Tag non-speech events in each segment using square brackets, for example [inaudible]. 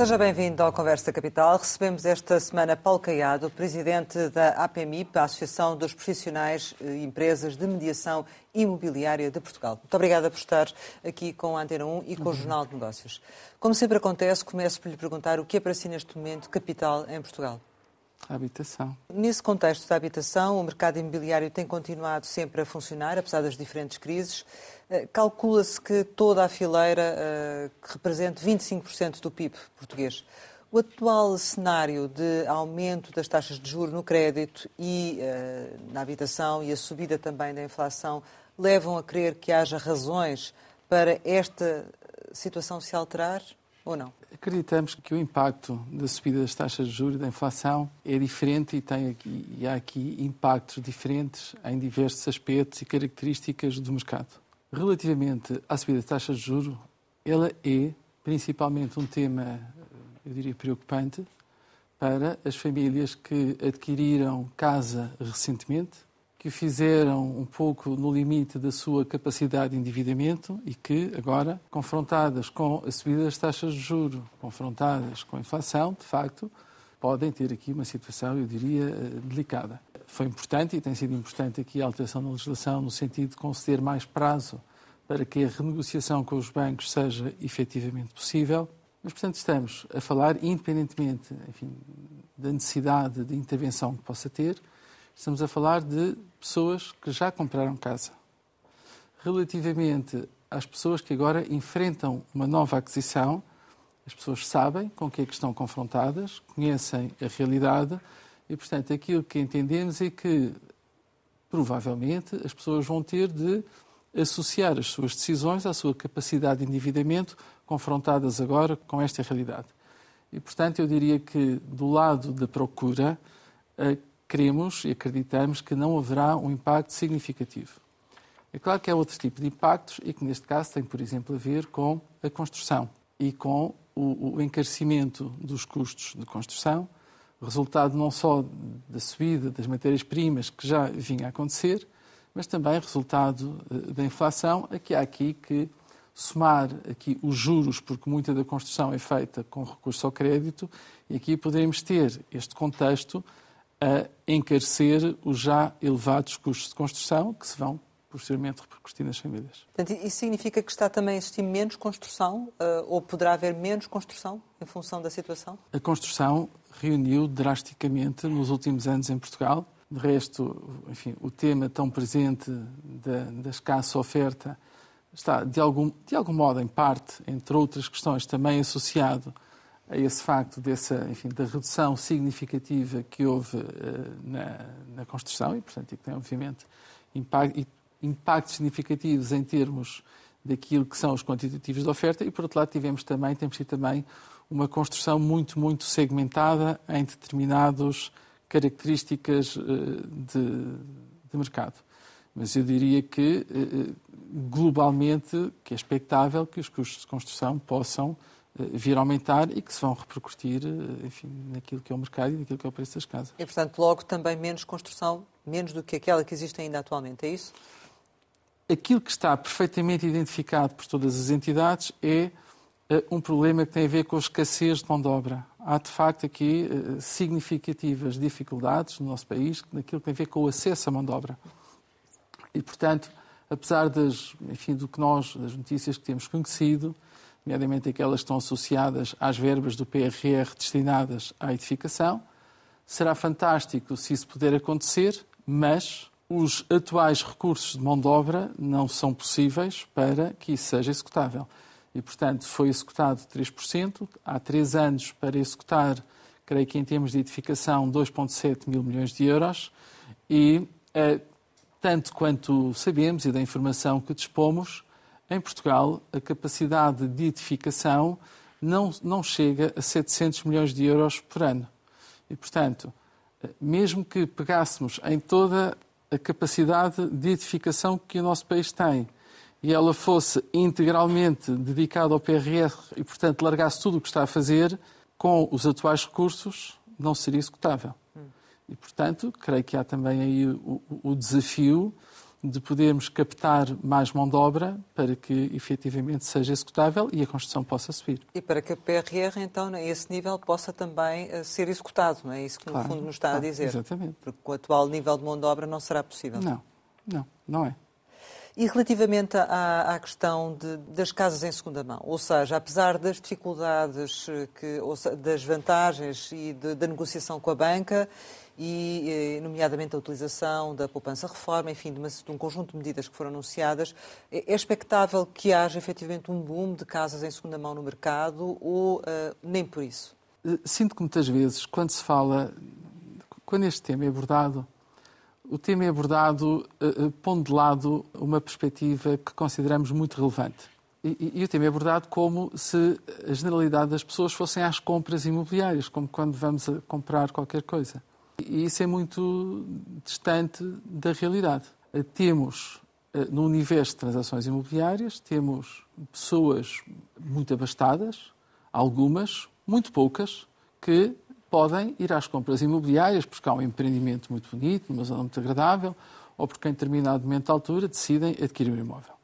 Seja bem-vindo ao Conversa Capital. Recebemos esta semana Paulo Caiado, presidente da APMIP, a Associação dos Profissionais e Empresas de Mediação Imobiliária de Portugal. Muito obrigada por estar aqui com a Antena 1 e com o Jornal de Negócios. Como sempre acontece, começo por lhe perguntar o que é para si neste momento capital em Portugal. A habitação. Nesse contexto da habitação, o mercado imobiliário tem continuado sempre a funcionar, apesar das diferentes crises. Eh, calcula-se que toda a fileira uh, que represente 25% do PIB português. O atual cenário de aumento das taxas de juros no crédito e uh, na habitação e a subida também da inflação levam a crer que haja razões para esta situação se alterar ou não? Acreditamos que o impacto da subida das taxas de juros e da inflação é diferente e, tem aqui, e há aqui impactos diferentes em diversos aspectos e características do mercado. Relativamente à subida das taxas de juros, ela é principalmente um tema, eu diria, preocupante para as famílias que adquiriram casa recentemente, que o fizeram um pouco no limite da sua capacidade de endividamento e que agora, confrontadas com a subida das taxas de juros, confrontadas com a inflação, de facto, podem ter aqui uma situação, eu diria, eh, delicada foi importante e tem sido importante aqui a alteração da legislação no sentido de conceder mais prazo para que a renegociação com os bancos seja efetivamente possível. Mas, portanto, estamos a falar, independentemente enfim, da necessidade de intervenção que possa ter, estamos a falar de pessoas que já compraram casa. Relativamente às pessoas que agora enfrentam uma nova aquisição, as pessoas sabem com que é que estão confrontadas, conhecem a realidade e, portanto, aquilo que entendemos é que, provavelmente, as pessoas vão ter de associar as suas decisões à sua capacidade de endividamento, confrontadas agora com esta realidade. E, portanto, eu diria que, do lado da procura, eh, queremos e acreditamos que não haverá um impacto significativo. É claro que há outro tipo de impactos e que, neste caso, tem, por exemplo, a ver com a construção e com o encarecimento dos custos de construção, resultado não só da subida das matérias-primas que já vinha a acontecer, mas também resultado eh, da inflação, a que há aqui que somar aqui os juros, porque muita da construção é feita com recurso ao crédito, e aqui poderemos ter este contexto a encarecer os já elevados custos de construção que se vão posteriormente repercutir nas famílias. Portanto, isso significa que está também a existir menos construção eh, ou poderá haver menos construção em função da situação? A construção reuniu drasticamente nos últimos anos em Portugal. De resto, enfim, o tema tão presente da, da escassa oferta está, de algum, de algum modo, em parte, entre outras questões, também associado a esse facto dessa, enfim, da redução significativa que houve uh, na, na, construção e, portanto, que tem, obviamente, impact, impactos significativos em termos daquilo que são os quantitativos de oferta e, por outro lado, tivemos também, temos tido também uma construção muito, muito segmentada em determinadas características eh, de, de mercado. Mas eu diria que, eh, eh, globalmente, que é expectável que os custos de construção possam vir a aumentar e que se vão repercutir enfim, naquilo que é o mercado e naquilo que é o preço das casas. E, portanto, logo também menos construção, menos do que aquela que existe ainda atualmente, é isso? Aquilo que está perfeitamente identificado por todas as entidades é eh, um problema que tem a ver com a escassez de mão de obra. Há, de facto, aqui eh, significativas dificuldades no nosso país naquilo que tem a ver com o acesso à mão de obra. E, portanto, apesar das, enfim, do que nós, das notícias que temos conhecido, nomeadamente aquelas que estão associadas às verbas do PRR destinadas à edificação, será fantástico se isso puder acontecer, mas os atuais recursos de mão de obra não são possíveis para que isso seja executável e, portanto, foi executado 3%. Há três anos para executar, creio que em termos de edificação, 2,7 mil milhões de euros. E, eh, tanto quanto sabemos e da informação que dispomos, em Portugal a capacidade de edificação não, não chega a 700 milhões de euros por ano. E, portanto, eh, mesmo que pegássemos em toda a capacidade de edificação que o nosso país tem, e ela fosse integralmente dedicada ao PRR e, portanto, largasse tudo o que está a fazer, com os atuais recursos, não seria executável. E, portanto, creio que há também aí o, o desafio de podermos captar mais mão de obra para que efetivamente seja executável e a construção possa subir. E para que a PRR, então, a esse nível, possa também eh, ser executado, não é isso que no claro, fundo nos está claro, a dizer? Exatamente. Porque com o atual nível de mão de obra não será possível. Não, não, não é. E relativamente à, à questão de, das casas em segunda mão, ou seja, apesar das dificuldades, eh, que, seja, das vantagens e de, da negociação com a banca, e, eh, nomeadamente a utilização da poupança-reforma, enfim, de, uma, de, um conjunto de medidas que foram anunciadas, é, é expectável que haja efetivamente um boom de casas em segunda mão no mercado ou uh, nem por isso? Sinto que muitas vezes, quando se fala, quando este tema é abordado, o tema é abordado uh, pondo de lado uma perspectiva que consideramos muito relevante. E, e, o tema é abordado como se a generalidade das pessoas fossem às compras imobiliárias, como quando vamos comprar qualquer coisa. E isso é muito distante da realidade. Uh, temos, uh, no universo de transações imobiliárias, temos pessoas muito abastadas, algumas, muito poucas, que podem ir às compras imobiliárias porque há um empreendimento muito bonito, numa zona muito agradável, ou porque em determinado momento de altura decidem adquirir um imóvel.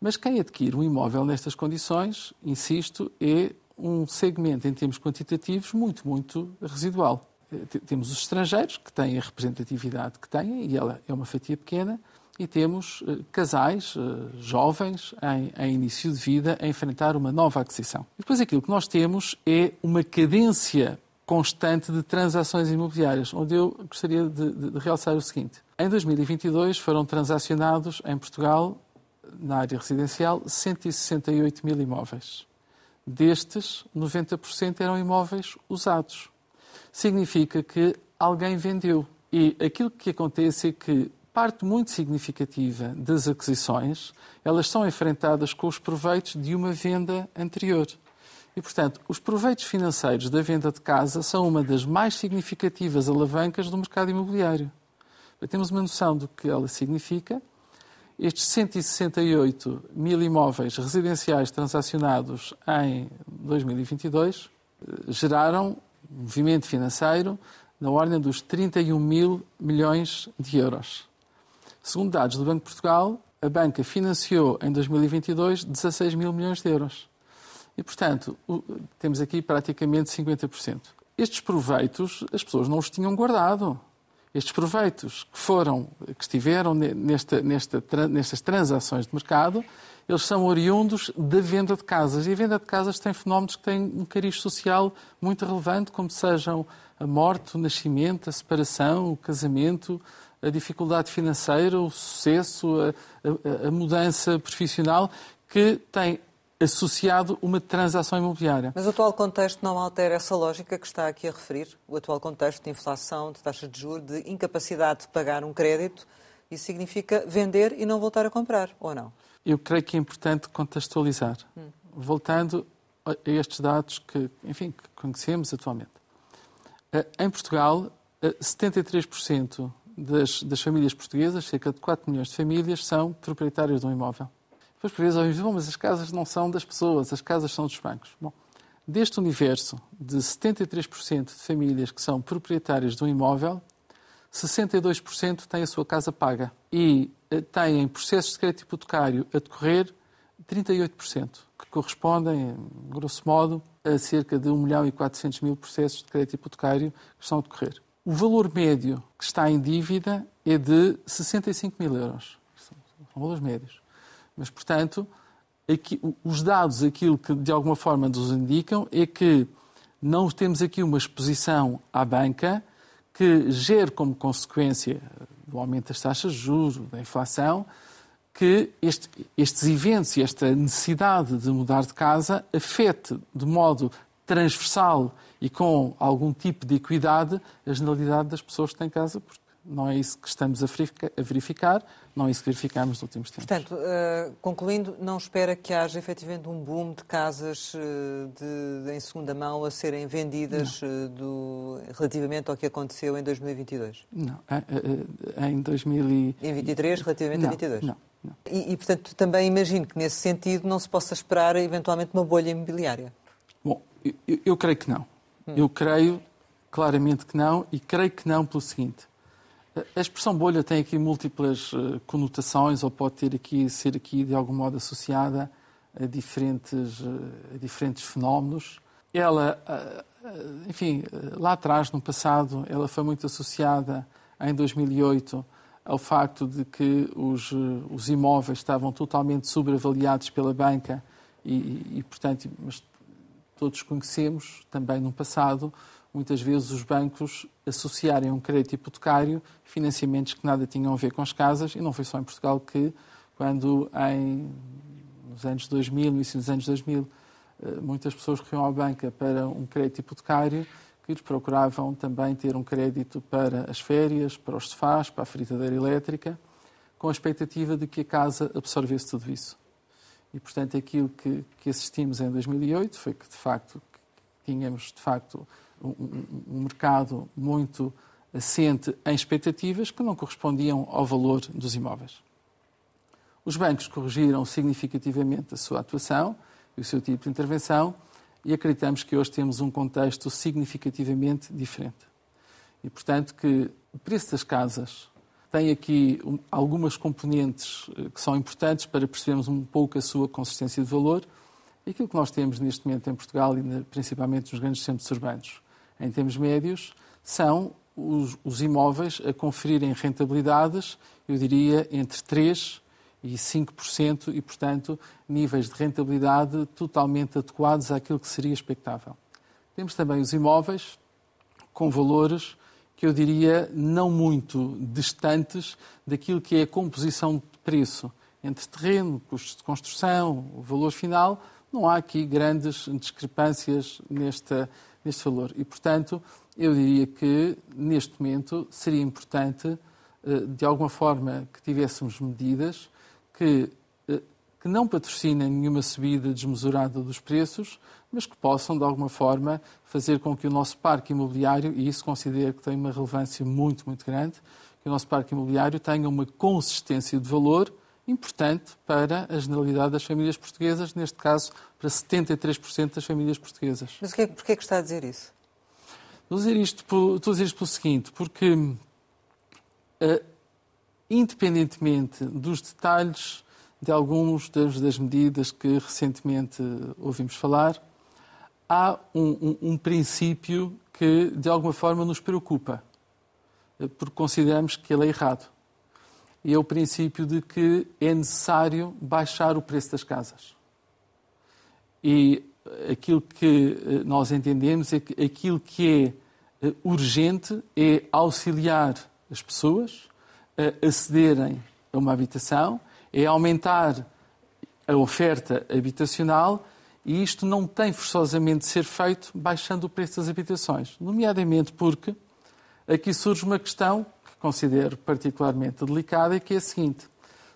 Mas quem adquire um imóvel nestas condições, insisto, é um segmento em termos quantitativos muito, muito residual. Eh, temos os estrangeiros, que têm a representatividade que têm, e ela é uma fatia pequena, e temos uh, casais uh, jovens em, em, início de vida a enfrentar uma nova aquisição. E depois aquilo que nós temos é uma cadência constante de transações imobiliárias, onde eu gostaria de, de, de realçar o seguinte. Em 2022 foram transacionados em Portugal, na área residencial, 168 mil imóveis. Destes, 90% eram imóveis usados. Significa que alguém vendeu. E aquilo que acontece é que parte muito significativa das aquisições, elas são enfrentadas com os proveitos de uma venda anterior. E, portanto, os proveitos financeiros da venda de casa são uma das mais significativas alavancas do mercado imobiliário. Para termos uma noção do que ela significa, estes 168 mil imóveis residenciais transacionados em 2022 eh, geraram movimento financeiro na ordem dos 31 mil milhões de euros. Segundo dados do Banco de Portugal, a banca financiou em 2022 16 mil milhões de euros. E, portanto, temos aqui praticamente 50%. Estes proveitos as pessoas não os tinham guardado. Estes proveitos que foram, que estiveram nesta, nesta, nestas transações de mercado, eles são oriundos da venda de casas. E a venda de casas tem fenómenos que têm um cariz social muito relevante, como sejam a morte, o nascimento, a separação, o casamento, a dificuldade financeira, o sucesso, a, a, a mudança profissional, que tem associado uma transação imobiliária. Mas o atual contexto não altera essa lógica que está aqui a referir? O atual contexto de inflação, de taxa de juros, de incapacidade de pagar um crédito, isso significa vender e não voltar a comprar, ou não? Eu creio que é importante contextualizar. Hum. Voltando a estes dados que, enfim, que conhecemos atualmente. Eh, em Portugal, 73% eh, das, das famílias portuguesas, cerca de 4 milhões de famílias, são proprietárias de um imóvel. Depois, por vezes, ouvimos, mas as casas não são das pessoas, as casas são dos bancos. Bom, deste universo de 73% de famílias que são proprietárias de um imóvel, 62% têm a sua casa paga e têm processos de crédito hipotecário a decorrer 38%, que correspondem, grosso modo, a cerca de 1 milhão e 400 mil processos de crédito hipotecário que estão a decorrer. O valor médio que está em dívida é de 65 mil euros. São valores médios. Mas, portanto, aqui, os dados, aquilo que de alguma forma nos indicam é que não temos aqui uma exposição à banca que gere como consequência do aumento das taxas de juros, da inflação, que este, estes eventos e esta necessidade de mudar de casa afete de modo transversal e com algum tipo de equidade a generalidade das pessoas que têm casa, porque não é isso que estamos a verificar, não é isso que verificamos nos últimos tempos. Portanto, uh, concluindo, não espera que haja efetivamente um boom de casas uh, de, em segunda mão a serem vendidas uh, do, relativamente ao que aconteceu em 2022? Não, em 2023 relativamente não, a 22? Não. não. E, e, portanto, também imagino que nesse sentido não se possa esperar eventualmente uma bolha imobiliária. Bom, eu, eu creio que não. Hum. Eu creio claramente que não e creio que não pelo seguinte A expressão bolha tem aqui múltiplas eh, conotações ou pode ter aqui, ser aqui de algum modo associada a diferentes, eh, a diferentes fenómenos. Ela, eh, enfim, lá atrás, no passado, ela foi muito associada em 2008 ao facto de que os, os imóveis estavam totalmente sobreavaliados pela banca e, e, portanto, mas todos conhecemos também no passado muitas vezes os bancos associarem um crédito hipotecário financiamentos que nada tinham a ver com as casas, e não foi só em Portugal que, quando em, nos anos 2000, no início dos anos 2000, eh, muitas pessoas corriam à banca para um crédito hipotecário, que eles procuravam também ter um crédito para as férias, para os sofás, para a fritadeira elétrica, com a expectativa de que a casa absorvesse tudo isso. E, portanto, aquilo que, que assistimos em 2008 foi que, de facto, tínhamos, de facto, um, um mercado muito assente em expectativas que não correspondiam ao valor dos imóveis. Os bancos corrigiram significativamente a sua atuação e o seu tipo de intervenção e acreditamos que hoje temos um contexto significativamente diferente. E, portanto, que o preço das casas tem aqui algumas componentes eh, que são importantes para percebermos um pouco a sua consistência de valor. E aquilo que nós temos neste momento em Portugal e principalmente nos grandes centros urbanos em termos médios, são os, os imóveis a conferirem rentabilidades, eu diria, entre 3% e 5%, e, portanto, níveis de rentabilidade totalmente adequados àquilo que seria expectável. Temos também os imóveis com valores que eu diria não muito distantes daquilo que é a composição de preço entre terreno, custos de construção, o valor final. Não há aqui grandes discrepâncias nesta, neste valor. E, portanto, eu diria que, neste momento, seria importante, eh, de alguma forma, que tivéssemos medidas que, eh, que não patrocinem nenhuma subida desmesurada dos preços, mas que possam, de alguma forma, fazer com que o nosso parque imobiliário, e isso considero que tem uma relevância muito, muito grande, que o nosso parque imobiliário tenha uma consistência de valor importante para a generalidade das famílias portuguesas, neste caso para 73% das famílias portuguesas. Mas porquê, porquê é que está a dizer isso? Estou a dizer isto, estou a dizer isto pelo seguinte, porque uh, independentemente dos detalhes de alguns das medidas que recentemente ouvimos falar, há um, um, um princípio que de alguma forma nos preocupa, eh, porque consideramos que ele é errado e é o princípio de que é necessário baixar o preço das casas. E aquilo que eh, nós entendemos é que aquilo que é eh, urgente é auxiliar as pessoas a acederem a uma habitação, é aumentar a oferta habitacional e isto não tem forçosamente de ser feito baixando o preço das habitações, nomeadamente porque aqui surge uma questão considero particularmente delicada, é que é a seguinte: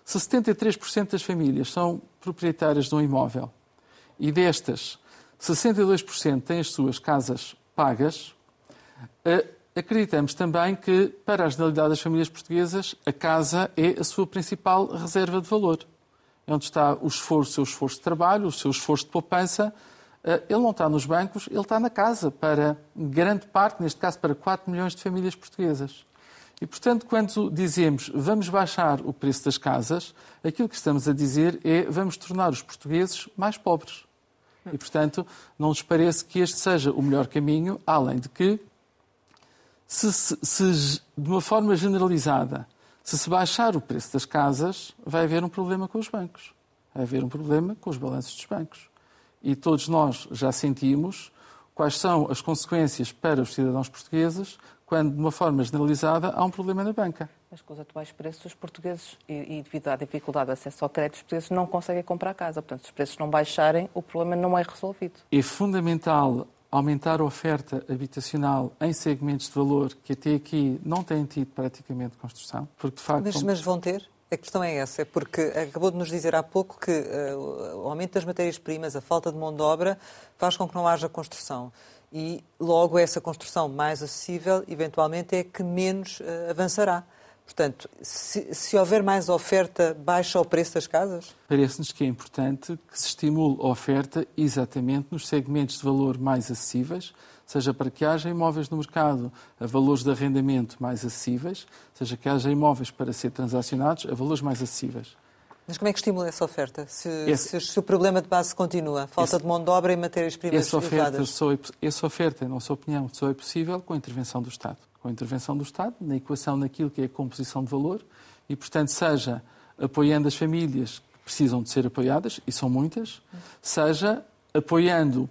se 73% das famílias são proprietárias de um imóvel e destas 62% têm as suas casas pagas, acreditamos também que, para a generalidade das famílias portuguesas, a casa é a sua principal reserva de valor. É onde está o esforço, o seu esforço de trabalho, o seu esforço de poupança. Ele não está nos bancos, ele está na casa, para grande parte, neste caso para 4 milhões de famílias portuguesas. E, portanto, quando dizemos vamos baixar o preço das casas, aquilo que estamos a dizer é vamos tornar os portugueses mais pobres. E, portanto, não nos parece que este seja o melhor caminho, além de que, se, se, se de uma forma generalizada, se se baixar o preço das casas, vai haver um problema com os bancos. Vai haver um problema com os balanços dos bancos. E todos nós já sentimos quais são as consequências para os cidadãos portugueses quando, de uma forma generalizada, há um problema na banca. Mas com os atuais preços, os portugueses, e, devido à dificuldade de acesso ao crédito, os portugueses não conseguem comprar casa. Portanto, se os preços não baixarem, o problema não é resolvido. É fundamental aumentar a oferta habitacional em segmentos de valor que até aqui não têm tido praticamente construção. Porque, de facto, mas, mas vão ter? A questão é essa, é porque acabou de nos dizer há pouco que uh, o aumento das matérias-primas, a falta de mão de obra, faz com que não haja construção e logo essa construção mais acessível, eventualmente, é que menos uh, avançará. Portanto, se, se, houver mais oferta, baixa o preço das casas? Parece-nos que é importante que se estimule a oferta exatamente nos segmentos de valor mais acessíveis, seja para que haja imóveis no mercado a valores de arrendamento mais acessíveis, seja que haja imóveis para ser transacionados a valores mais acessíveis. Mas como é que estimula essa oferta? Se, esse, se o problema de base continua, falta esse, de mão de obra e matérias-primas essa oferta, só é, essa oferta, na nossa opinião, só é possível com a intervenção do Estado. Com a intervenção do Estado, na equação naquilo que é a composição de valor, e, portanto, seja apoiando as famílias que precisam de ser apoiadas, e são muitas, seja apoiando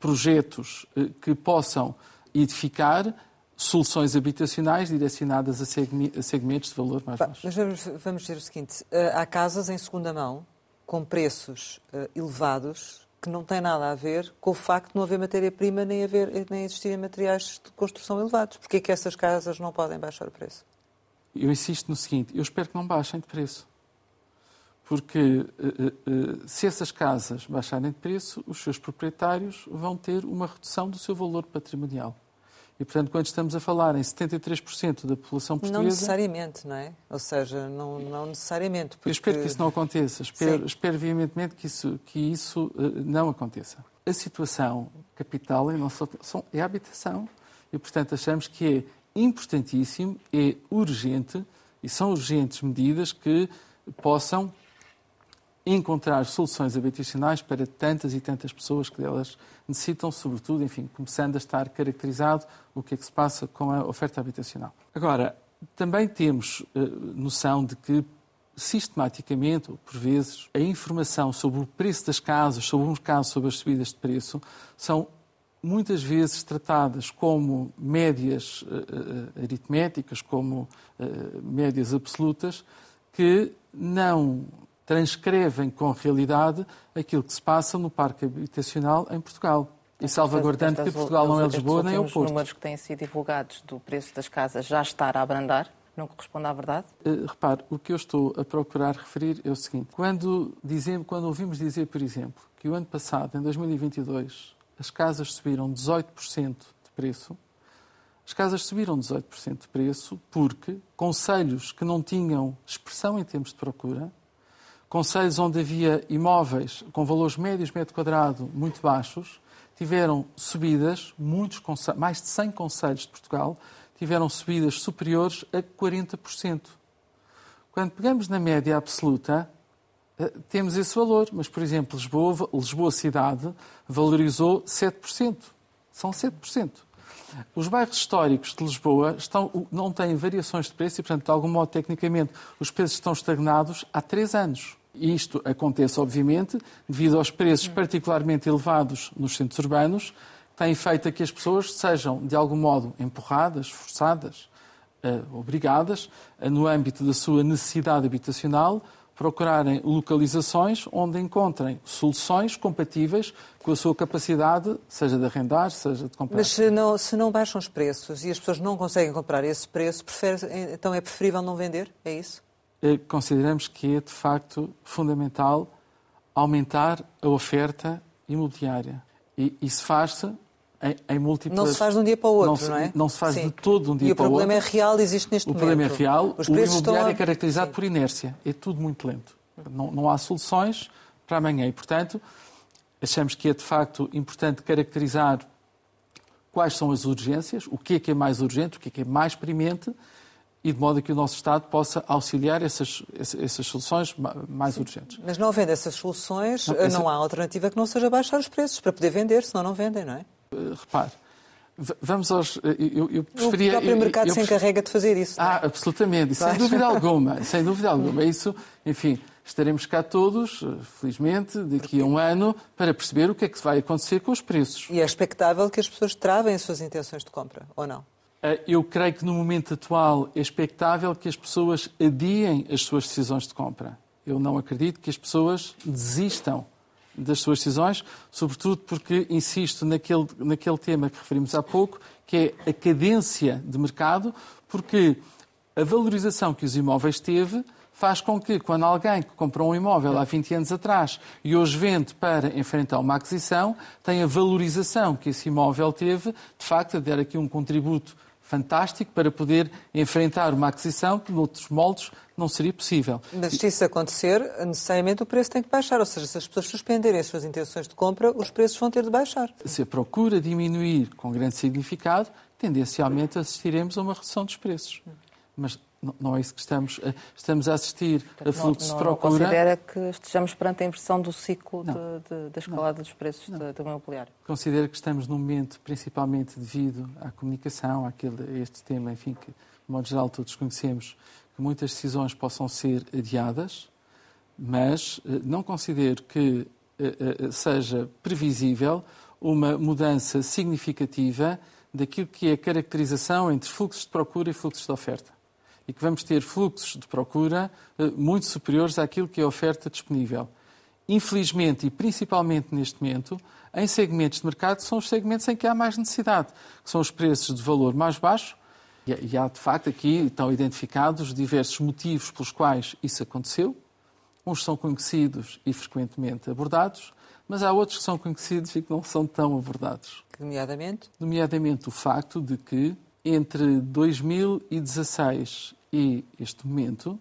projetos eh, que possam edificar soluções habitacionais direcionadas a segmentos de valor mais baixo. Mas vamos, vamos dizer o seguinte: eh, há casas em segunda mão com preços uh, elevados que não têm nada a ver com o facto de não haver matéria-prima nem, haver, nem existirem materiais de construção elevados. Porquê é que essas casas não podem baixar o preço? Eu insisto no seguinte: eu espero que não baixem de preço. Porque uh, se essas casas baixarem de preço, os seus proprietários vão ter uma redução do seu valor patrimonial. E, portanto, quando estamos a falar em 73% da população portuguesa... Não necessariamente, não é? Ou seja, não, não necessariamente. Porque... Eu espero que isso não aconteça. Espero, espero veementemente que isso, que isso uh, não aconteça. A situação capital é, nossa, é a habitação. E, portanto, achamos que é importantíssimo, é urgente, e são urgentes medidas que possam encontrar soluções habitacionais para tantas e tantas pessoas que delas necessitam, sobretudo, enfim, começando a estar caracterizado o que é que se passa com a oferta habitacional. Agora, também temos uh, noção de que sistematicamente, ou por vezes, a informação sobre o preço das casas, sobre um caso sobre as subidas de preço, são muitas vezes tratadas como médias uh, aritméticas, como uh, médias absolutas, que não transcrevem com realidade aquilo que se passa no parque habitacional em Portugal. E salvaguardando que Portugal não é Lisboa nem é o Porto. Os números que têm sido divulgados do preço das casas já estar a abrandar? Não corresponde à verdade? Uh, repare, o que eu estou a procurar referir é o seguinte. Quando, dizemos, quando ouvimos dizer, por exemplo, que o ano passado, em 2022, as casas subiram 18% de preço, as casas subiram 18% de preço porque conselhos que não tinham expressão em termos de procura Conselhos onde havia imóveis com valores médios metro quadrado muito baixos tiveram subidas, muitos mais de 100 conselhos de Portugal tiveram subidas superiores a 40%. Quando pegamos na média absoluta, eh, temos esse valor, mas, por exemplo, Lisboa, Lisboa cidade valorizou 7%. São 7%. Os bairros históricos de Lisboa estão, não têm variações de preço e, portanto, de algum modo, tecnicamente, os preços estão estagnados há três anos. Isto acontece, obviamente, devido aos preços particularmente elevados nos centros urbanos, que têm feito a que as pessoas sejam, de algum modo, empurradas, forçadas, uh, obrigadas, no âmbito da sua necessidade habitacional, procurarem localizações onde encontrem soluções compatíveis com a sua capacidade, seja de arrendar, seja de comprar. Mas se não, se não baixam os preços e as pessoas não conseguem comprar esse preço, então é preferível não vender? É isso? Eh, consideramos que é, de facto, fundamental aumentar a oferta imobiliária. E isso faz-se em, em, múltiplas... Não se faz de um dia para o outro, não, se, não é? Não se faz Sim. de todo de um dia para o outro. E o problema é real, existe neste o momento. O problema é real. Os o imobiliário é caracterizado Sim. por inércia. É tudo muito lento. Não, não há soluções para amanhã. E, portanto, achamos que é, de facto, importante caracterizar quais são as urgências, o que é que é mais urgente, o que é que é mais premente e de modo que o nosso Estado possa auxiliar essas, essas soluções mais Sim. urgentes. Mas não havendo essas soluções, não, essa... não, há alternativa que não seja baixar os preços para poder vender, senão não vendem, não é? Uh, repare, vamos aos... Eh, eu, eu preferia... O próprio mercado eu, eu, se encarrega de fazer isso. Ah, é? absolutamente, [laughs] sem dúvida alguma, sem dúvida alguma. Isso, enfim, estaremos cá todos, eh, felizmente, daqui a um ano, para perceber o que é que vai acontecer com os preços. E é expectável que as pessoas travem as suas intenções de compra, ou não? Eh, eu creio que no momento atual é expectável que as pessoas adiem as suas decisões de compra. Eu não acredito que as pessoas desistam das suas decisões, sobretudo porque insisto naquele, naquele tema que referimos há pouco, que é a cadência de mercado, porque a valorização que os imóveis teve faz com que, quando alguém que comprou um imóvel há 20 anos atrás e hoje vende para enfrentar uma aquisição, tenha a valorização que esse imóvel teve, de facto, a dar aqui um contributo fantástico para poder enfrentar uma aquisição que, noutros moldes, não seria possível. Mas se isso acontecer, necessariamente o preço tem que baixar. Ou seja, se as pessoas suspenderem as suas intenções de compra, os preços vão ter de baixar. Se a procura diminuir com grande significado, tendencialmente assistiremos a uma redução dos preços. Mas não é isso que estamos, estamos a assistir a fluxos não, de procura. Não considera que estejamos perante a inversão do ciclo da escalada dos preços do imobiliário? Considero que estamos num momento, principalmente devido à comunicação, àquele, a este tema, enfim, que, de modo geral, todos conhecemos, que muitas decisões possam ser adiadas, mas eh, não considero que eh, eh, seja previsível uma mudança significativa daquilo que é a caracterização entre fluxos de procura e fluxos de oferta e que vamos ter fluxos de procura eh, muito superiores àquilo que é a oferta disponível. Infelizmente, e principalmente neste momento, em segmentos de mercado, são os segmentos em que há mais necessidade, que são os preços de valor mais baixo, e há de facto aqui estão identificados diversos motivos pelos quais isso aconteceu. Uns são conhecidos e frequentemente abordados, mas há outros que são conhecidos e que não são tão abordados. Nomeadamente? Nomeadamente o facto de que entre 2016 e este momento,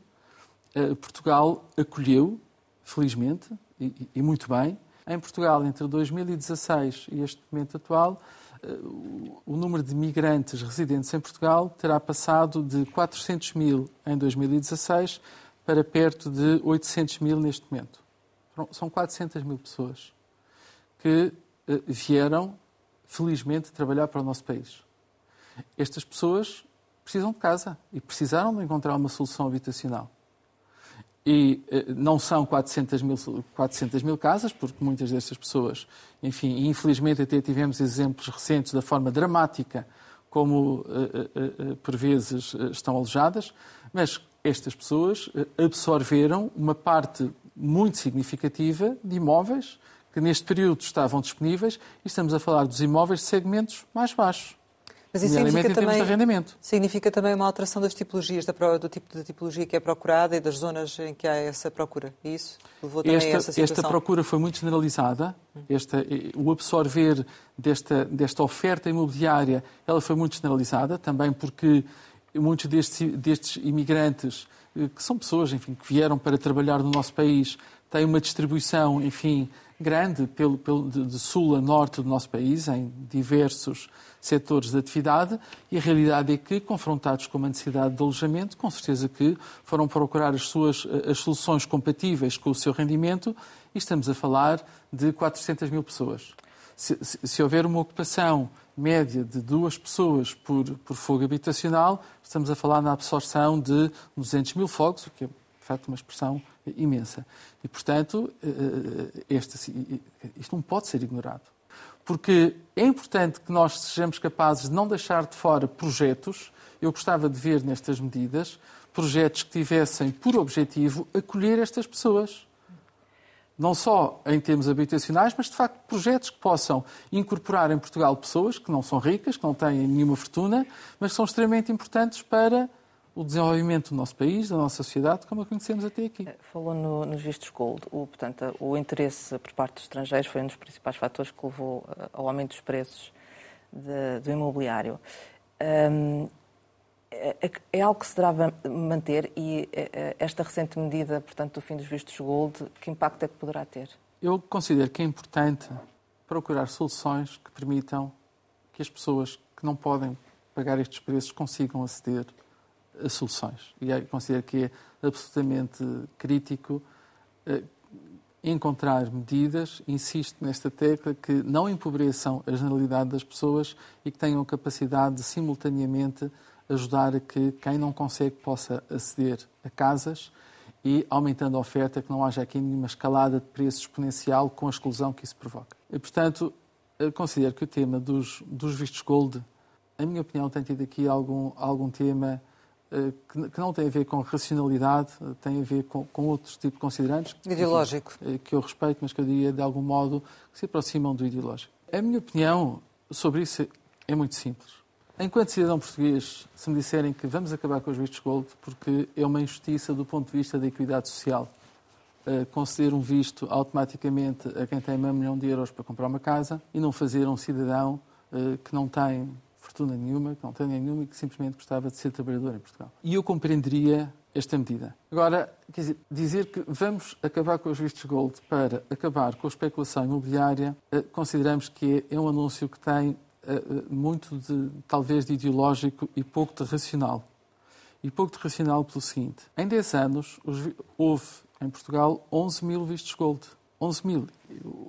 eh, Portugal acolheu, felizmente, e, muito bem, em Portugal, entre 2016 e este momento atual, eh, o número de migrantes residentes em Portugal terá passado de 400 mil em 2016 para perto de 800 mil neste momento. São 400 mil pessoas que eh, vieram, felizmente, trabalhar para o nosso país. Estas pessoas precisam de casa e precisaram de encontrar uma solução habitacional. E eh, não são 400 mil, 400 mil casas, porque muitas destas pessoas, enfim, infelizmente até tivemos exemplos recentes da forma dramática como eh, eh, por vezes estão alojadas, mas estas pessoas absorveram uma parte muito significativa de imóveis que neste período estavam disponíveis e estamos a falar dos imóveis de segmentos mais baixos. Mas isso significa também, significa também uma alteração das tipologias, da, do tipo de tipologia que é procurada e das zonas em que há essa procura. E isso levou também esta, a essa situação? Esta procura foi muito generalizada. Esta, o absorver desta, desta oferta imobiliária ela foi muito generalizada, também porque muitos destes, destes imigrantes, eh, que são pessoas enfim, que vieram para trabalhar no nosso país, têm uma distribuição, enfim, grande pelo, pelo, de, sul a norte do nosso país, em diversos setores de atividade, e a realidade é que, confrontados com uma necessidade de alojamento, com certeza que foram procurar as suas as soluções compatíveis com o seu rendimento, e estamos a falar de 400 mil pessoas. Se, se, se houver uma ocupação média de duas pessoas por, por fogo habitacional, estamos a falar na absorção de 200 mil fogos, o que é, de facto, uma expressão imensa. E, portanto, eh, eh, este, isto não pode ser ignorado. Porque é importante que nós sejamos capazes de não deixar de fora projetos. Eu gostava de ver nestas medidas projetos que tivessem por objetivo acolher estas pessoas. Não só em termos habitacionais, mas de facto projetos que possam incorporar em Portugal pessoas que não são ricas, que não têm nenhuma fortuna, mas que são extremamente importantes para o desenvolvimento do nosso país, da nossa sociedade, como a conhecemos até aqui. Eh, falou no, nos vistos gold. O, portanto, o interesse por parte dos estrangeiros foi um dos principais fatores que levou eh, ao aumento dos preços de, do imobiliário. Um, é, é, é, algo que se deverá manter e esta recente medida, portanto, do fim dos vistos gold, que impacto é que poderá ter? Eu considero que é importante procurar soluções que permitam que as pessoas que não podem pagar estes preços consigam aceder soluções. E considero que é absolutamente crítico eh, encontrar medidas, insisto nesta tecla, que não empobreçam a generalidade das pessoas e que tenham capacidade de simultaneamente ajudar a que quem não consegue possa aceder a casas e aumentando a oferta, que não haja aqui nenhuma escalada de preço exponencial com a exclusão que isso provoca. E, portanto, considero que o tema dos, dos vistos gold, a minha opinião, tem tido aqui algum, algum tema eh, que não tem a ver com racionalidade, tem a ver com, com outros tipos de considerantes. Ideológico. Que, eh, que eu respeito, mas que eu diria, de algum modo, que se aproximam do ideológico. A minha opinião sobre isso é muito simples. Enquanto cidadão português, se me disserem que vamos acabar com os vistos gold, porque é uma injustiça do ponto de vista da equidade social, uh, conceder um visto automaticamente a quem tem meio milhão de euros para comprar uma casa e não fazer a um cidadão uh, que não tem fortuna nenhuma, que não tenha nenhuma e que simplesmente gostava de ser trabalhador em Portugal. E eu compreenderia esta medida. Agora, quer dizer, dizer que vamos acabar com os vistos gold para acabar com a especulação imobiliária, eh, consideramos que é um anúncio que tem eh, eh, muito de, talvez, de ideológico e pouco de racional. E pouco de racional pelo seguinte: em 10 anos houve em Portugal 11 mil vistos gold. 11 mil.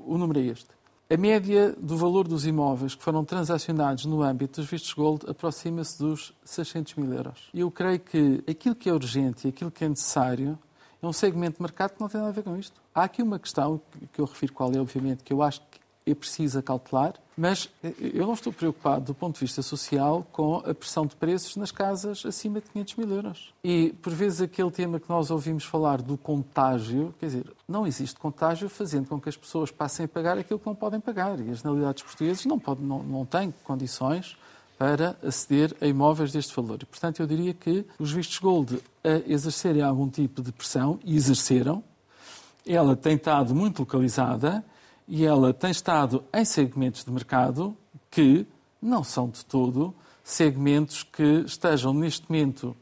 O número é este. A média do valor dos imóveis que foram transacionados no âmbito dos vistos gold aproxima-se dos 600 mil euros. E eu creio que aquilo que é urgente e aquilo que é necessário é um segmento de mercado que não tem nada a ver com isto. Há aqui uma questão que eu refiro qual é, obviamente, que eu acho que é preciso acautelar, mas eu não estou preocupado do ponto de vista social com a pressão de preços nas casas acima de 500 mil euros. E, por vezes, aquele tema que nós ouvimos falar do contágio, quer dizer, não existe contágio fazendo com que as pessoas passem a pagar aquilo que não podem pagar. E as generalidades portuguesas não, podem, não, não têm condições para aceder a imóveis deste valor. E, portanto, eu diria que os vistos gold a exercerem algum tipo de pressão, e exerceram, ela tem estado muito localizada, e ela tem estado em segmentos de mercado que não são de todo segmentos que estejam neste momento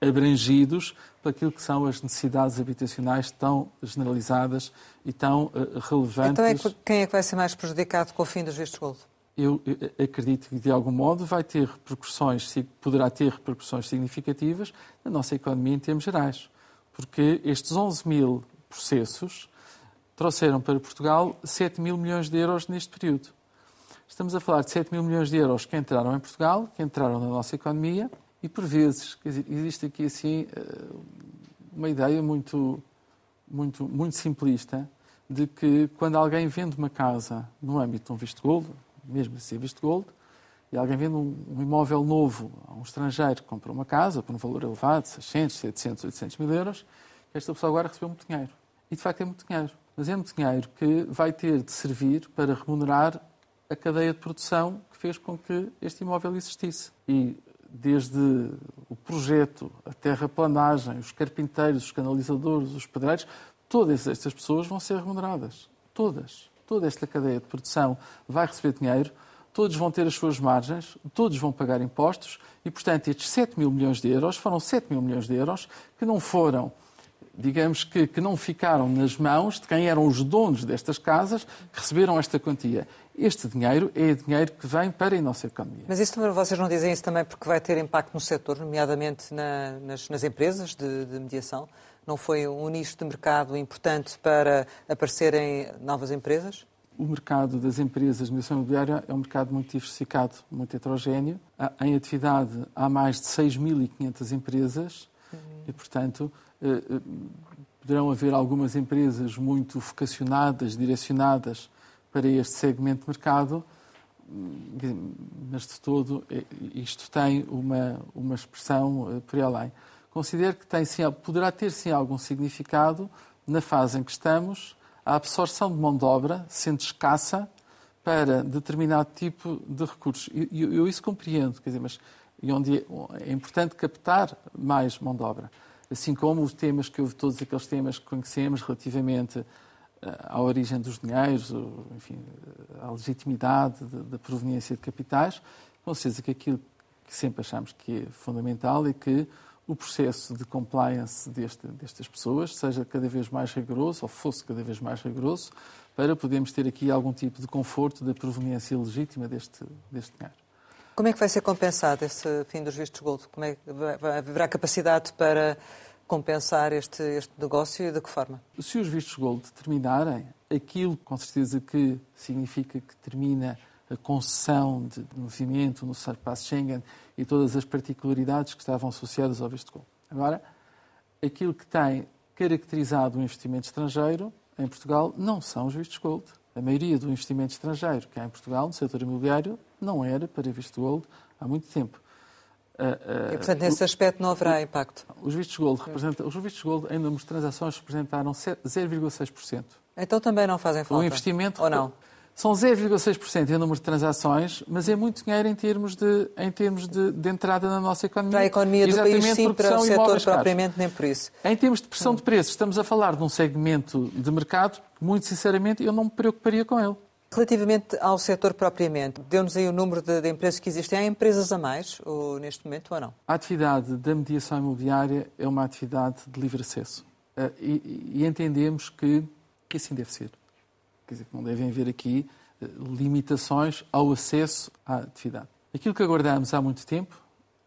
abrangidos por aquilo que são as necessidades habitacionais tão generalizadas e tão uh, relevantes. Então, é que, quem é que vai ser mais prejudicado com o fim dos vistos gold? Eu, eu acredito que, de algum modo, vai ter repercussões, poderá ter repercussões significativas na nossa economia em termos gerais. Porque estes 11 mil processos trouxeram para Portugal 7 mil milhões de euros neste período. Estamos a falar de 7 mil milhões de euros que entraram em Portugal, que entraram na nossa economia, e por vezes, dizer, existe aqui assim eh, uma ideia muito, muito, muito simplista de que quando alguém vende uma casa no âmbito de um visto gold, mesmo assim visto gold, e alguém vende um, um, imóvel novo a um estrangeiro que comprou uma casa por um valor elevado, 600, 700, 800 mil euros, esta pessoa agora recebeu muito dinheiro. E de facto é muito dinheiro mas é muito dinheiro que vai ter de servir para remunerar a cadeia de produção que fez com que este imóvel existisse. E desde o projeto, a terraplanagem, os carpinteiros, os canalizadores, os pedreiros, todas estas pessoas vão ser remuneradas. Todas. Toda esta cadeia de produção vai receber dinheiro, todos vão ter as suas margens, todos vão pagar impostos e, portanto, estes 7 mil milhões de euros foram 7 mil milhões de euros que não foram digamos que, que não ficaram nas mãos de quem eram os donos destas casas que receberam esta quantia. Este dinheiro é dinheiro que vem para a nossa economia. Mas isso vocês não dizem isso também porque vai ter impacto no setor, nomeadamente na, nas, nas, empresas de, de, mediação? Não foi um nicho de mercado importante para aparecerem novas empresas? O mercado das empresas de mediação imobiliária é um mercado muito diversificado, muito heterogéneo. Em atividade há mais de 6.500 empresas uhum. e, portanto, poderão haver algumas empresas muito vocacionadas, direcionadas para este segmento de mercado, mas de todo eh, isto tem uma, uma expressão por além. Considero que tem, sim, poderá ter sim algum significado na fase em que estamos a absorção de mão de obra, sendo escassa, para determinado tipo de recursos. Eu, eu isso compreendo, quer dizer, mas e onde é, é importante captar mais mão de obra assim como os temas que houve, todos aqueles temas que conhecemos relativamente eh, à origem dos dinheiros, enfim, à legitimidade da proveniência de capitais, com certeza que aquilo que sempre achamos que é fundamental é que o processo de compliance deste, destas pessoas seja cada vez mais rigoroso, ou fosse cada vez mais rigoroso, para podermos ter aqui algum tipo de conforto da proveniência legítima deste, deste dinheiro. Como é que vai ser compensado esse fim dos vistos gold? Como é que haverá capacidade para compensar este, este negócio e de que forma? Se os vistos gold terminarem, aquilo com certeza que significa que termina a concessão de movimento no espaço Schengen e todas as particularidades que estavam associadas ao visto gold. Agora, aquilo que tem caracterizado o investimento estrangeiro em Portugal não são os vistos gold. A maioria do investimento estrangeiro que há em Portugal, no setor imobiliário, não era para visto gold há muito tempo. Uh, uh, e, portanto, nesse aspecto não haverá impacto? Os vistos gold, representam, os vistos gold em número de transações representaram 0,6%. Então também não fazem falta? O investimento... Ou não? São 0,6% em número de transações, mas é muito dinheiro em termos de, em termos de, de entrada na nossa economia. Para a economia do país, sim, para o setor propriamente, nem por isso. Em termos de pressão de preços, estamos a falar de um segmento de mercado que, muito sinceramente, eu não me preocuparia com ele. Relativamente ao setor propriamente, deu-nos aí o número de, de, empresas que existem. Há empresas a mais ou, neste momento ou não? A atividade da mediação imobiliária é uma atividade de livre acesso. Uh, e, e, entendemos que, que assim deve ser. Quer dizer, que não devem haver aqui uh, limitações ao acesso à atividade. Aquilo que aguardamos há muito tempo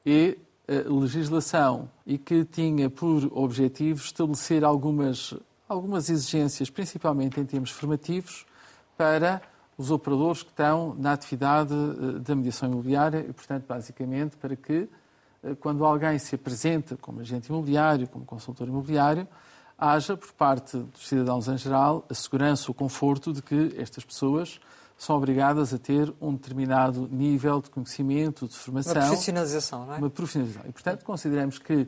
é a legislação e que tinha por objetivo estabelecer algumas, algumas exigências, principalmente em termos formativos, para os operadores que estão na atividade eh, da mediação imobiliária e, portanto, basicamente para que, eh, quando alguém se apresenta como agente imobiliário, como consultor imobiliário, haja, por parte dos cidadãos em geral, a segurança, o conforto de que estas pessoas são obrigadas a ter um determinado nível de conhecimento, de formação. Uma profissionalização, não é? Uma profissionalização. E, portanto, consideramos que,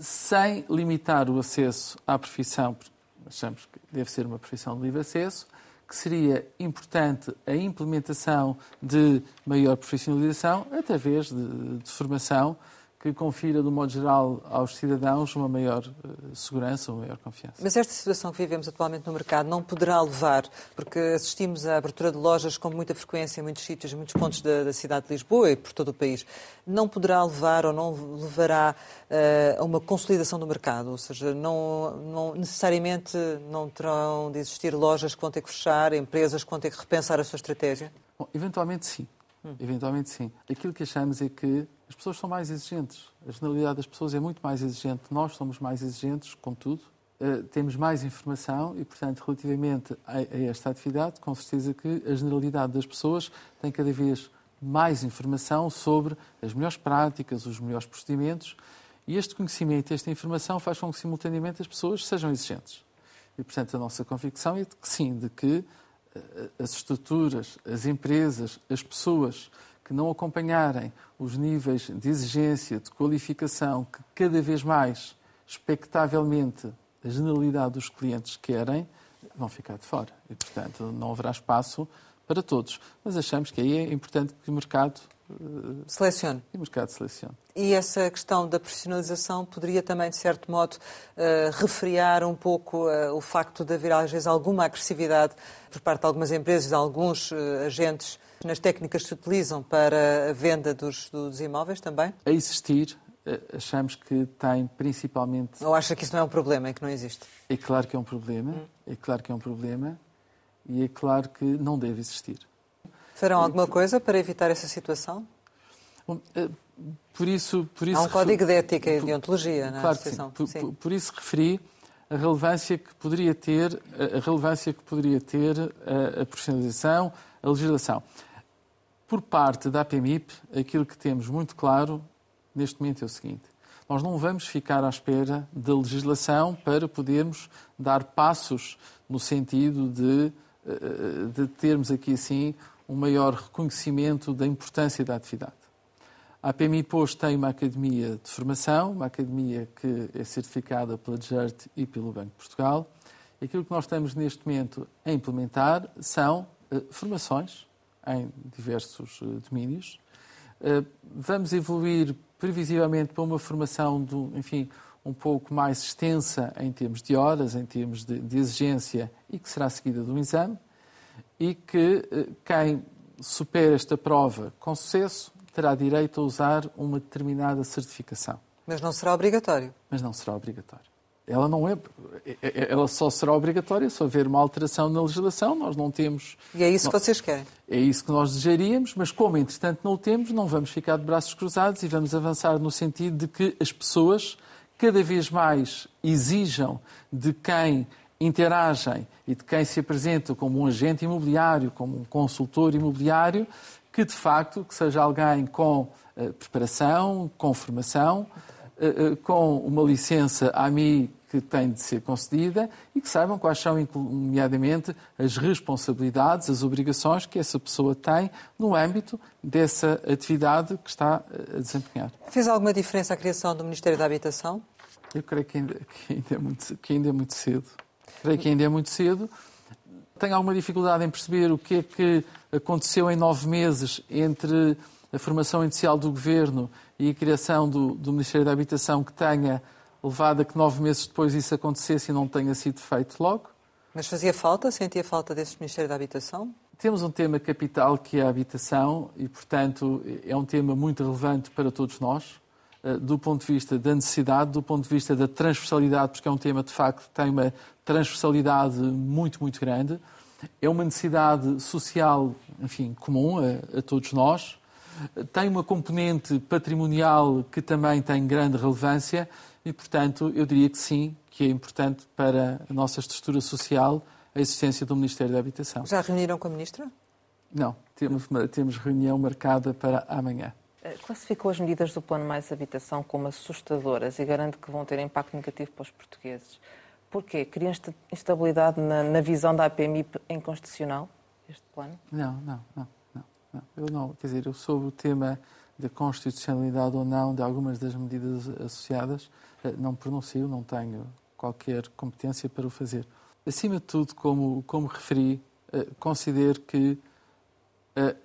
sem limitar o acesso à profissão, porque achamos que deve ser uma profissão de livre acesso, que seria importante a implementação de maior profissionalização através de, de formação que confira, do modo geral, aos cidadãos uma maior uh, segurança, uma maior confiança. Mas esta situação que vivemos atualmente no mercado não poderá levar, porque assistimos à abertura de lojas com muita frequência em muitos sítios, em muitos pontos da, da cidade de Lisboa e por todo o país, não poderá levar ou não levará uh, a uma consolidação do mercado? Ou seja, não, não, necessariamente não terão de existir lojas que vão ter que fechar, empresas que vão ter que repensar a sua estratégia? Bom, eventualmente sim. Hum. Eventualmente sim. Aquilo que achamos é que as pessoas são mais exigentes. A generalidade das pessoas é muito mais exigente. Nós somos mais exigentes, contudo. Uh, temos mais informação e, portanto, relativamente a, a, esta atividade, com certeza que a generalidade das pessoas tem cada vez mais informação sobre as melhores práticas, os melhores procedimentos e este conhecimento, esta informação faz com que, simultaneamente, as pessoas sejam exigentes. E, portanto, a nossa convicção é de que sim, de que uh, as estruturas, as empresas, as pessoas que não acompanharem os níveis de exigência, de qualificação que cada vez mais, expectavelmente, a generalidade dos clientes querem, vão ficar de fora. E, portanto, não haverá espaço para todos. Mas achamos que aí é importante que o mercado uh, selecione. E o mercado selecione. E essa questão da profissionalização poderia também, de certo modo, uh, refriar um pouco uh, o facto de haver, às vezes, alguma agressividade por parte de algumas empresas, de alguns agentes nas técnicas que se utilizam para a venda dos, dos imóveis também? A existir, eh, achamos que tem principalmente. Ou acha que isso não é um problema, é que não existe? É claro que é um problema, hum. é claro que é um problema e é claro que não deve existir. Farão alguma coisa para evitar essa situação? Bom, eh, por isso, por isso, Há um código de ética e de ontologia na claro associação. Sim. Por, por, isso referi a relevância que poderia ter a relevância que poderia ter a, a profissionalização, a legislação. Por parte da APMIP, aquilo que temos muito claro neste momento é o seguinte: nós não vamos ficar à espera da legislação para podermos dar passos no sentido de, eh, de termos aqui assim um maior reconhecimento da importância da atividade. A APMIP hoje tem uma academia de formação, uma academia que é certificada pela GERT e pelo Banco de Portugal. Aquilo que nós estamos neste momento a implementar são uh, formações em diversos eh, domínios. Eh, vamos evoluir previsivelmente para uma formação, do, enfim, um pouco mais extensa em termos de horas, em termos de, de exigência e que será seguida de um exame e que eh, quem supera esta prova com sucesso terá direito a usar uma determinada certificação. Mas não será obrigatório. Mas não será obrigatório ela não é, é, é, ela só será obrigatória se houver uma alteração na legislação. Nós não temos. E é isso que vocês querem? É isso que nós desejaríamos, mas como entretanto não o temos, não vamos ficar de braços cruzados e vamos avançar no sentido de que as pessoas cada vez mais exijam de quem interagem e de quem se apresenta como um agente imobiliário, como um consultor imobiliário, que de facto que seja alguém com uh, preparação, com formação, com uma licença AMI que tem de ser concedida e que saibam quais são, nomeadamente, as responsabilidades, as obrigações que essa pessoa tem no âmbito dessa atividade que está a desempenhar. Fez alguma diferença a criação do Ministério da Habitação? Eu creio que ainda, que ainda, é, muito, que ainda é muito cedo. Creio que ainda é muito cedo. Tenho alguma dificuldade em perceber o que é que aconteceu em nove meses entre a formação inicial do Governo e a criação do, do Ministério da Habitação que tenha levado a que nove meses depois isso acontecesse e não tenha sido feito logo. Mas fazia falta? Sentia falta desse Ministério da Habitação? temos um tema capital que é a habitação e, portanto, é um tema muito relevante para todos nós, eh, do ponto de vista da necessidade, do ponto de vista da transversalidade, porque é um tema, de facto, que tem uma transversalidade muito, muito grande. É uma necessidade social, enfim, comum a, a todos nós. Tem uma componente patrimonial que também tem grande relevância e, portanto, eu diria que sim, que é importante para a nossa estrutura social a existência do Ministério da Habitação. Já reuniram com a Ministra? Não, temos, temos reunião marcada para amanhã. Eh, classificou as medidas do Plano Mais Habitação como assustadoras e garante que vão ter impacto negativo para os portugueses. Porquê? Cria instabilidade na, na visão da APMI inconstitucional, este plano? Não, não, não, não, não. Eu não, quer dizer, eu sobre o tema da constitucionalidade ou não de algumas das medidas associadas, eh, não pronuncio, não tenho qualquer competência para o fazer acima de tudo, como, como referi, uh, considero que, uh,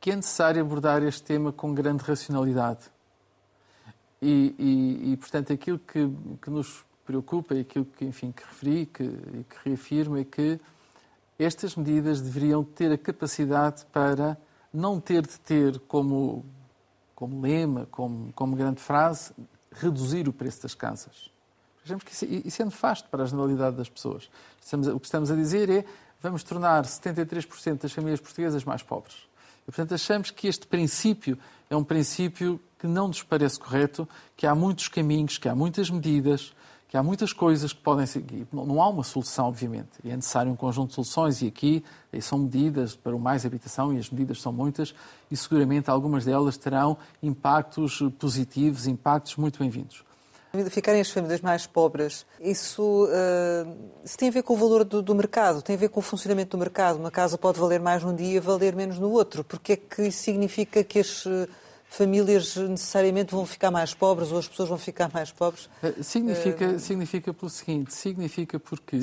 que é necessário abordar este tema com grande racionalidade. E, e, e portanto, aquilo que, que, nos preocupa e aquilo que, enfim, que referi que, e que reafirmo é que estas medidas deveriam ter a capacidade para não ter de ter como, como lema, como, como grande frase, reduzir o preço das casas. Vejamos que isso, é, nefasto para a generalidade das pessoas. Estamos, o que estamos a dizer é vamos tornar 73% das famílias portuguesas mais pobres. E, portanto, achamos que este princípio é um princípio que não nos parece correto, que há muitos caminhos, que há muitas medidas, há muitas coisas que podem seguir. Não há uma solução, obviamente. É necessário um conjunto de soluções e aqui são medidas para o mais habitação e as medidas são muitas e seguramente algumas delas terão impactos positivos, impactos muito bem-vindos ficarem as famílias mais pobres, isso, uh, isso tem a ver com o valor do, do, mercado, tem a ver com o funcionamento do mercado. Uma casa pode valer mais num dia, valer menos no outro. Porque é que isso significa que as eh, famílias necessariamente vão ficar mais pobres ou as pessoas vão ficar mais pobres? Eh, significa, uh... significa pelo seguinte, significa porque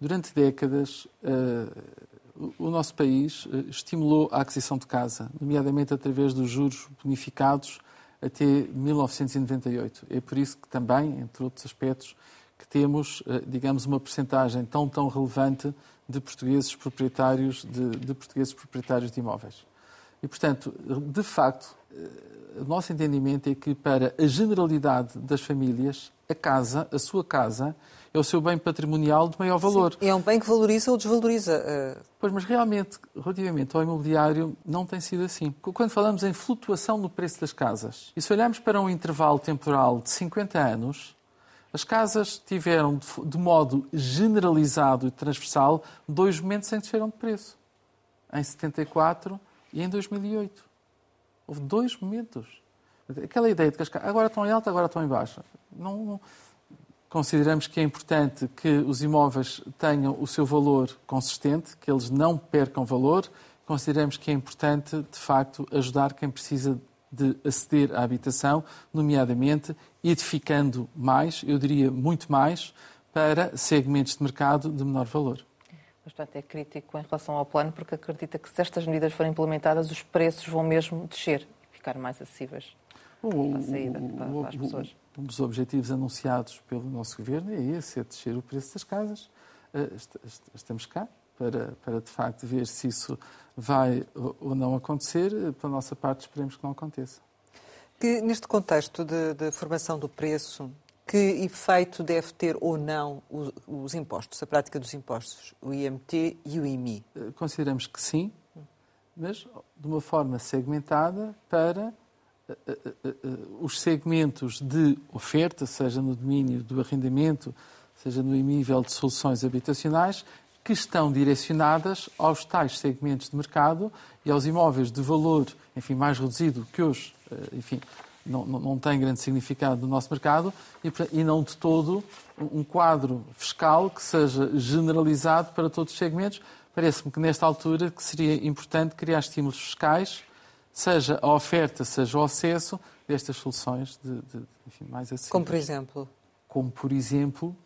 durante décadas uh, o nosso país estimulou a aquisição de casa, nomeadamente através dos juros bonificados até 1998. É por isso que também, entre outros aspectos, que temos, digamos, uma percentagem tão, tão relevante de portugueses proprietários de, de portugueses proprietários de imóveis. E, portanto, de facto, eh, o nosso entendimento é que para a generalidade das famílias, a casa, a sua casa, é o seu bem patrimonial de maior valor. Sim, é um bem que valoriza ou desvaloriza. Uh... Pois, mas realmente, relativamente ao imobiliário, não tem sido assim. Quando falamos em flutuação no preço das casas, e se olharmos para um intervalo temporal de 50 anos, as casas tiveram, de modo generalizado e transversal, dois momentos em que desceram de preço. Em 74 e em 2008. Houve dois momentos. Aquela ideia de que agora estão em alta, agora estão em baixa. Não Consideramos que é importante que os imóveis tenham o seu valor consistente, que eles não percam valor. Consideramos que é importante, de facto, ajudar quem precisa de aceder à habitação, nomeadamente edificando mais, eu diria muito mais, para segmentos de mercado de menor valor. Mas, portanto, é crítico em relação ao plano, porque acredita que se estas medidas forem implementadas, os preços vão mesmo descer e ficar mais acessíveis para a saída, para, para as pessoas um dos objetivos anunciados pelo nosso governo é esse, é descer o preço das casas. Eh, estamos cá para, para de facto ver se isso vai ou não acontecer. Pela nossa parte, esperemos que não aconteça. Que, neste contexto de, de, formação do preço, que efeito deve ter ou não os, os, impostos, a prática dos impostos, o IMT e o IMI? Eh, consideramos que sim, mas de uma forma segmentada para os segmentos de oferta, seja no domínio do arrendamento, seja no nível de soluções habitacionais, que estão direcionadas aos tais segmentos de mercado e aos imóveis de valor, enfim, mais reduzido que hoje, eh, enfim, não, não tem grande significado no nosso mercado e, e não de todo um quadro fiscal que seja generalizado para todos os segmentos. Parece-me que nesta altura que seria importante criar estímulos fiscais seja a oferta, seja o acesso destas soluções de, de enfim, mais acessíveis. Como por exemplo? Como por exemplo,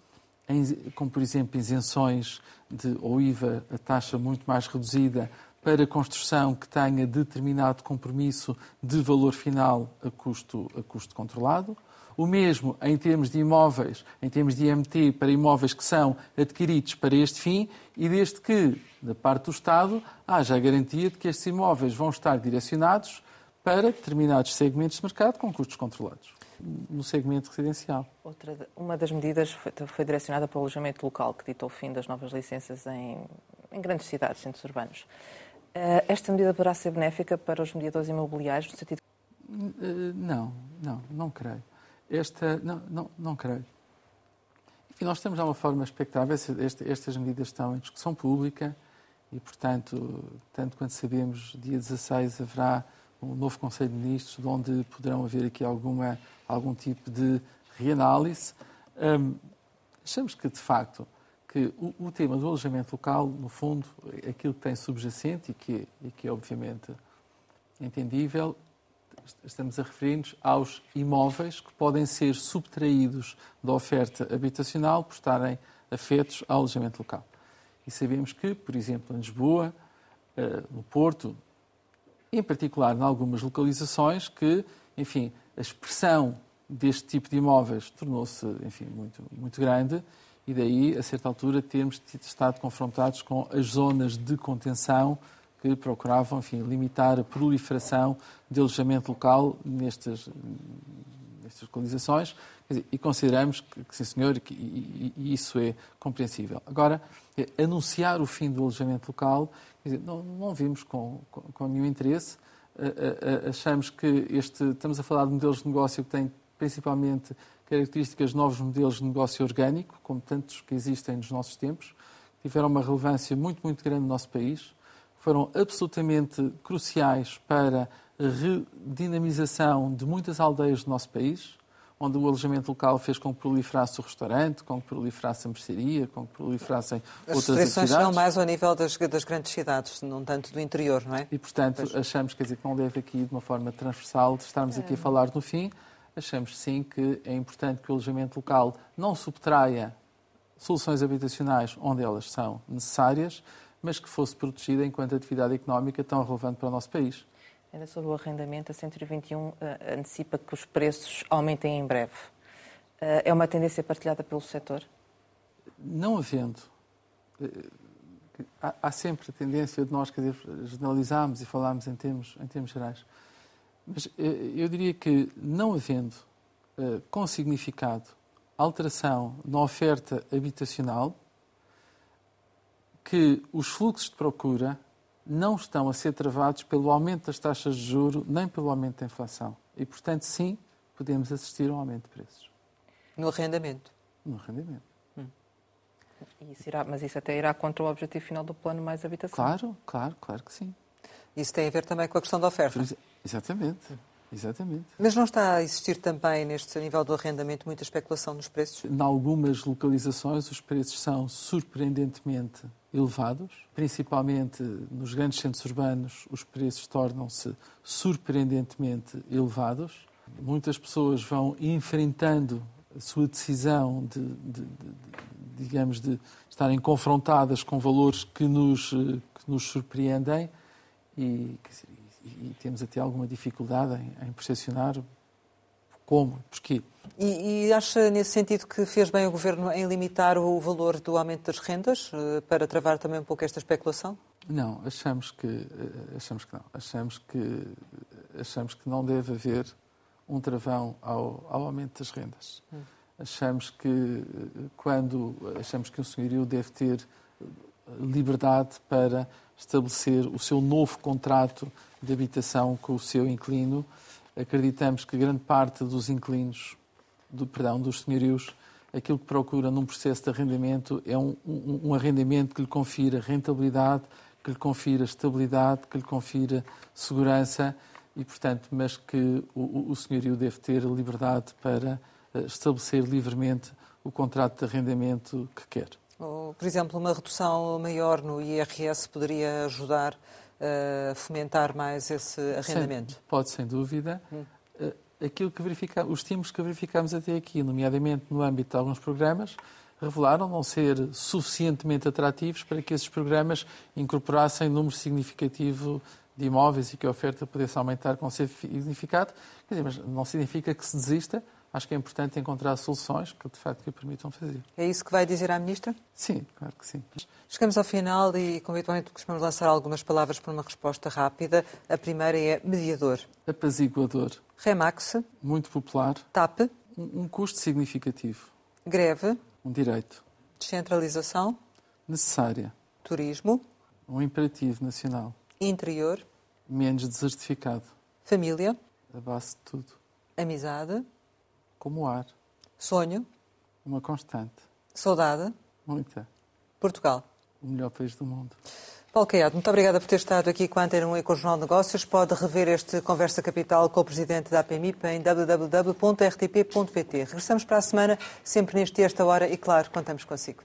em, como por exemplo isenções de ou IVA a taxa muito mais reduzida para construção que tenha determinado compromisso de valor final a custo, a custo controlado, O mesmo em termos de imóveis, em termos de IMT para imóveis que são adquiridos para este fim e desde que, da parte do Estado, haja a garantia de que estes imóveis vão estar direcionados para determinados segmentos de mercado com custos controlados no segmento residencial. Outra, uma das medidas foi, foi, direcionada para o alojamento local, que ditou o fim das novas licenças em, em grandes cidades, centros urbanos. Uh, esta medida poderá ser benéfica para os mediadores imobiliários, no sentido. Uh, não, não, não creio. Esta, não, não, não creio. Enfim, nós temos de uma forma expectável, estas medidas estão em discussão pública e, portanto, tanto quanto sabemos, dia 16 haverá um novo Conselho de Ministros, onde poderão haver aqui alguma, algum tipo de reanálise. Um, achamos que, de facto, que o, o, tema do alojamento local, no fundo, é aquilo que tem subjacente e que, e que é obviamente entendível, estamos a referir-nos aos imóveis que podem ser subtraídos da oferta habitacional por estarem afetos ao alojamento local. E sabemos que, por exemplo, em Lisboa, eh, no Porto, em particular em algumas localizações que, enfim, a expressão deste tipo de imóveis tornou-se, enfim, muito, muito grande e daí, a certa altura, termos estado confrontados com as zonas de contenção que procuravam, enfim, limitar a proliferação de alojamento local nestas, nestas localizações dizer, e consideramos que, que, sim senhor, que, e, e, isso é compreensível. Agora, é, anunciar o fim do alojamento local, dizer, não, não vimos com, com, com nenhum interesse, achamos que este, estamos a falar de modelos de negócio que têm principalmente características de novos modelos de negócio orgânico, como tantos que existem nos nossos tempos, tiveram uma relevância muito, muito grande no nosso país foram absolutamente cruciais para a redinamização de muitas aldeias do nosso país, onde o alojamento local fez com que proliferasse o restaurante, com que proliferasse a mercearia, com que proliferassem As outras atividades. As restrições são mais ao nível das, das, grandes cidades, não tanto do interior, não é? E, portanto, pois. achamos quer dizer, que não deve aqui, de uma forma transversal, de estarmos aqui a é. falar no fim, achamos sim que é importante que o alojamento local não subtraia soluções habitacionais onde elas são necessárias, mas que fosse protegida enquanto atividade económica tão relevante para o nosso país. Ainda sobre o arrendamento, a 121 uh, eh, antecipa que os preços aumentem em breve. Uh, é uma tendência partilhada pelo setor? Não havendo. Uh, há, há, sempre a tendência de nós, quer dizer, generalizarmos e falarmos em termos, em termos gerais. Mas eu diria que, não havendo com significado alteração na oferta habitacional, que os fluxos de procura não estão a ser travados pelo aumento das taxas de juro nem pelo aumento da inflação. E, portanto, sim, podemos assistir a um aumento de preços. No arrendamento? No arrendamento. Hum. Isso irá, mas isso até irá contra o objetivo final do plano mais habitação. Claro, claro, claro que sim. Isso tem a ver também com a questão da oferta. Exatamente. Exatamente. Mas não está a existir também, neste nível do arrendamento, muita especulação nos preços? Em algumas localizações, os preços são surpreendentemente elevados, principalmente nos grandes centros urbanos, os preços tornam-se surpreendentemente elevados. Muitas pessoas vão enfrentando a sua decisão de, de, de, de digamos, de estarem confrontadas com valores que nos, que nos surpreendem e, e temos até alguma dificuldade em, em percepcionar como, porquê. E, e, acha nesse sentido que fez bem o Governo em limitar o valor do aumento das rendas eh, para travar também um pouco esta especulação? Não, achamos que eh, achamos que não. Achamos que achamos que não deve haver um travão ao, ao aumento das rendas. Hum. Achamos que eh, quando achamos que o senhorio deve ter liberdade para estabelecer o seu novo contrato de habitação com o seu inquilino. Acreditamos que grande parte dos inquilinos, do, perdão, dos senhorios, aquilo que procura num processo de arrendamento é um, um, um arrendamento que lhe confira rentabilidade, que lhe confira estabilidade, que lhe confira segurança e, portanto, mas que o, o senhorio deve ter liberdade para eh, estabelecer livremente o contrato de arrendamento que quer. Por exemplo, uma redução maior no IRS poderia ajudar a fomentar mais esse arrendamento? Sim, pode, sem dúvida. Hum. Eh, aquilo que verifica, os estímulos que verificamos até aqui, nomeadamente no âmbito de alguns programas, revelaram não ser suficientemente atrativos para que esses programas incorporassem número significativo de imóveis e que a oferta pudesse aumentar com significado. Quer dizer, mas não significa que se desista, acho que é importante encontrar soluções que, de facto, que permitam fazer. É isso que vai dizer à Ministra? Sim, claro que sim. Chegamos ao final e, como habitualmente, costumamos lançar algumas palavras para uma resposta rápida. A primeira é mediador. Apaziguador. Remax. Muito popular. TAP. Um, um custo significativo. Greve. Um direito. Descentralização. Necessária. Turismo. Um imperativo nacional. Interior. Menos desertificado. Família. A base de tudo. Amizade. Como o ar. Sonho. Uma constante. Saudade. Muita. Portugal. O melhor país do mundo. Paulo Caiado, muito obrigada por ter estado aqui com a Antena 1 e com o Jornal de Negócios. Pode rever este Conversa Capital com o Presidente da APMIP em www.rtp.pt. Regressamos para a semana, sempre neste e esta hora, e claro, contamos consigo.